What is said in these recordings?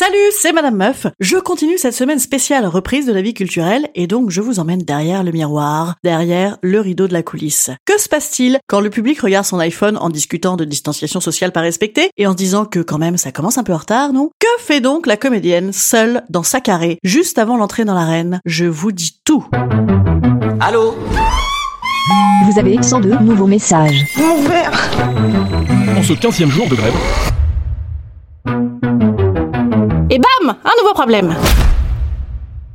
Salut, c'est Madame Meuf. Je continue cette semaine spéciale reprise de la vie culturelle et donc je vous emmène derrière le miroir, derrière le rideau de la coulisse. Que se passe-t-il quand le public regarde son iPhone en discutant de distanciation sociale pas respectée et en se disant que quand même ça commence un peu en retard, non? Que fait donc la comédienne seule dans sa carré juste avant l'entrée dans l'arène? Je vous dis tout. Allô? Vous avez 102 nouveaux messages. En ce 15 jour de grève, bam Un nouveau problème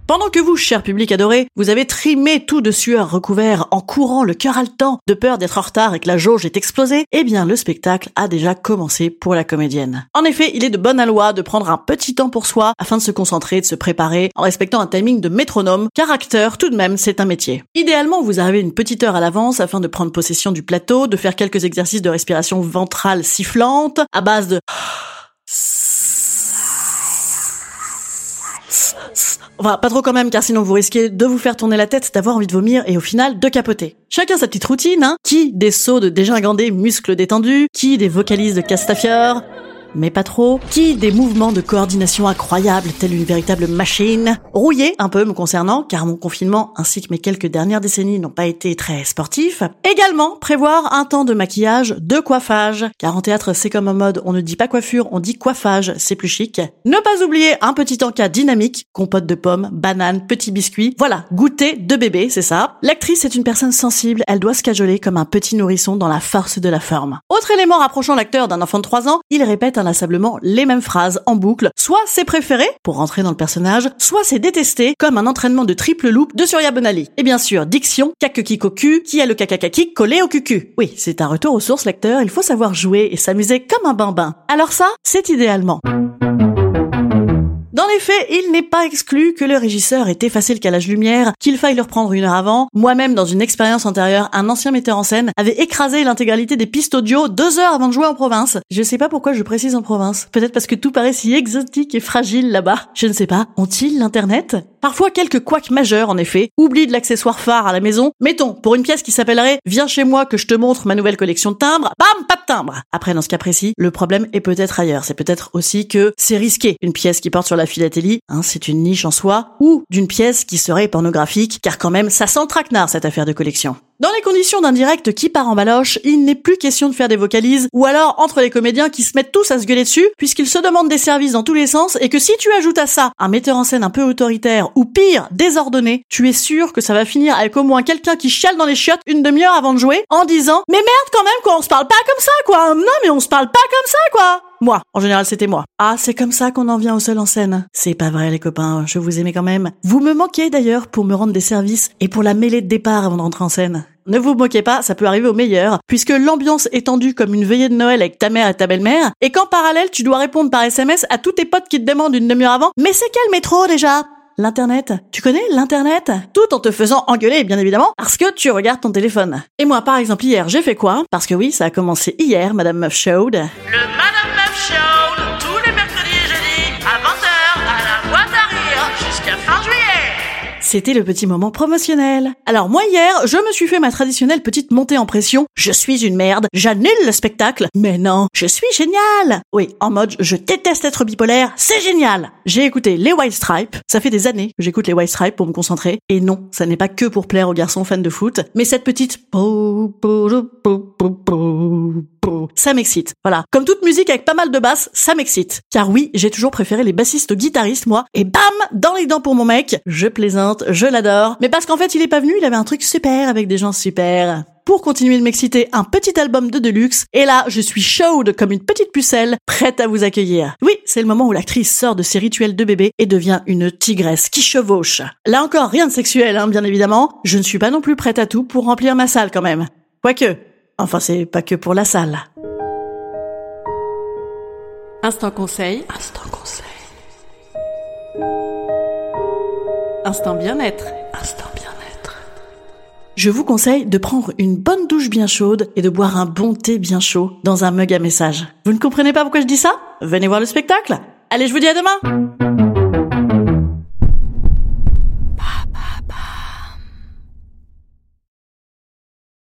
pendant que vous, cher public adoré, vous avez trimé tout de sueur recouvert en courant le cœur haletant de peur d'être en retard et que la jauge est explosée, eh bien le spectacle a déjà commencé pour la comédienne. En effet, il est de bonne loi de prendre un petit temps pour soi afin de se concentrer, de se préparer en respectant un timing de métronome, car acteur, tout de même, c'est un métier. Idéalement, vous arrivez une petite heure à l'avance afin de prendre possession du plateau, de faire quelques exercices de respiration ventrale sifflante à base de Enfin, pas trop quand même, car sinon vous risquez de vous faire tourner la tête, d'avoir envie de vomir et au final de capoter. Chacun sa petite routine, hein. Qui des sauts de dégingandés muscles détendus, qui des vocalises de Castafiore, mais pas trop. Qui des mouvements de coordination incroyables, telle une véritable machine? Rouillé un peu me concernant, car mon confinement ainsi que mes quelques dernières décennies n'ont pas été très sportifs. Également, prévoir un temps de maquillage, de coiffage, car en théâtre c'est comme en mode, on ne dit pas coiffure, on dit coiffage, c'est plus chic. Ne pas oublier un petit encas dynamique, compote de pommes, bananes, petits biscuits. Voilà, goûter de bébé, c'est ça. L'actrice est une personne sensible, elle doit se cajoler comme un petit nourrisson dans la force de la forme. Autre élément rapprochant l'acteur d'un enfant de 3 ans, il répète les mêmes phrases en boucle, soit c'est préféré pour rentrer dans le personnage, soit c'est détesté comme un entraînement de triple loop de Surya Bonali. Et bien sûr, diction, cocu, qui a le cacacaki collé au cucu. Oui, c'est un retour aux sources l'acteur, il faut savoir jouer et s'amuser comme un bambin. Alors ça, c'est idéalement. Les faits, il n'est pas exclu que le régisseur ait effacé le calage lumière, qu'il faille le reprendre une heure avant. Moi-même, dans une expérience antérieure, un ancien metteur en scène avait écrasé l'intégralité des pistes audio deux heures avant de jouer en province. Je sais pas pourquoi je précise en province. Peut-être parce que tout paraît si exotique et fragile là-bas. Je ne sais pas. Ont-ils l'internet? Parfois quelques couacs majeurs en effet. Oubli de l'accessoire phare à la maison. Mettons, pour une pièce qui s'appellerait Viens chez moi que je te montre ma nouvelle collection de timbres. Bam, pas de timbre. Après, dans ce cas précis, le problème est peut-être ailleurs. C'est peut-être aussi que c'est risqué. Une pièce qui porte sur la philatélie, hein, c'est une niche en soi, ou d'une pièce qui serait pornographique, car quand même, ça sent traquenard cette affaire de collection. Dans les conditions d'un direct qui part en baloche, il n'est plus question de faire des vocalises, ou alors entre les comédiens qui se mettent tous à se gueuler dessus, puisqu'ils se demandent des services dans tous les sens, et que si tu ajoutes à ça un metteur en scène un peu autoritaire, ou pire, désordonné, tu es sûr que ça va finir avec au moins quelqu'un qui chiale dans les chiottes une demi-heure avant de jouer, en disant « Mais merde quand même quoi, on se parle pas comme ça quoi Non mais on se parle pas comme ça quoi !» Moi, en général, c'était moi. Ah, c'est comme ça qu'on en vient au seul en scène. C'est pas vrai, les copains, je vous aimais quand même. Vous me manquez d'ailleurs pour me rendre des services et pour la mêlée de départ avant de rentrer en scène. Ne vous moquez pas, ça peut arriver au meilleur, puisque l'ambiance est tendue comme une veillée de Noël avec ta mère et ta belle-mère, et qu'en parallèle, tu dois répondre par SMS à tous tes potes qui te demandent une demi-heure avant, mais c'est quel métro déjà? L'internet. Tu connais l'internet? Tout en te faisant engueuler, bien évidemment, parce que tu regardes ton téléphone. Et moi, par exemple, hier, j'ai fait quoi? Parce que oui, ça a commencé hier, Madame Meuf Showed. Show, c'était le petit moment promotionnel. Alors moi hier, je me suis fait ma traditionnelle petite montée en pression. Je suis une merde, j'annule le spectacle. Mais non, je suis génial. Oui, en mode je déteste être bipolaire, c'est génial. J'ai écouté les White Stripes. Ça fait des années que j'écoute les White Stripes pour me concentrer. Et non, ça n'est pas que pour plaire aux garçons fans de foot, mais cette petite ça m'excite. Voilà. Comme toute musique avec pas mal de basses, ça m'excite. Car oui, j'ai toujours préféré les bassistes guitaristes, moi. Et bam! Dans les dents pour mon mec. Je plaisante, je l'adore. Mais parce qu'en fait, il est pas venu, il avait un truc super avec des gens super pour continuer de m'exciter, un petit album de Deluxe. Et là, je suis chaude comme une petite pucelle, prête à vous accueillir. Oui, c'est le moment où l'actrice sort de ses rituels de bébé et devient une tigresse qui chevauche. Là encore, rien de sexuel, hein, bien évidemment. Je ne suis pas non plus prête à tout pour remplir ma salle quand même. Quoique. Enfin, c'est pas que pour la salle. Instant conseil. Instant conseil. Instant bien-être. Instant bien-être. Je vous conseille de prendre une bonne douche bien chaude et de boire un bon thé bien chaud dans un mug à message. Vous ne comprenez pas pourquoi je dis ça? Venez voir le spectacle. Allez, je vous dis à demain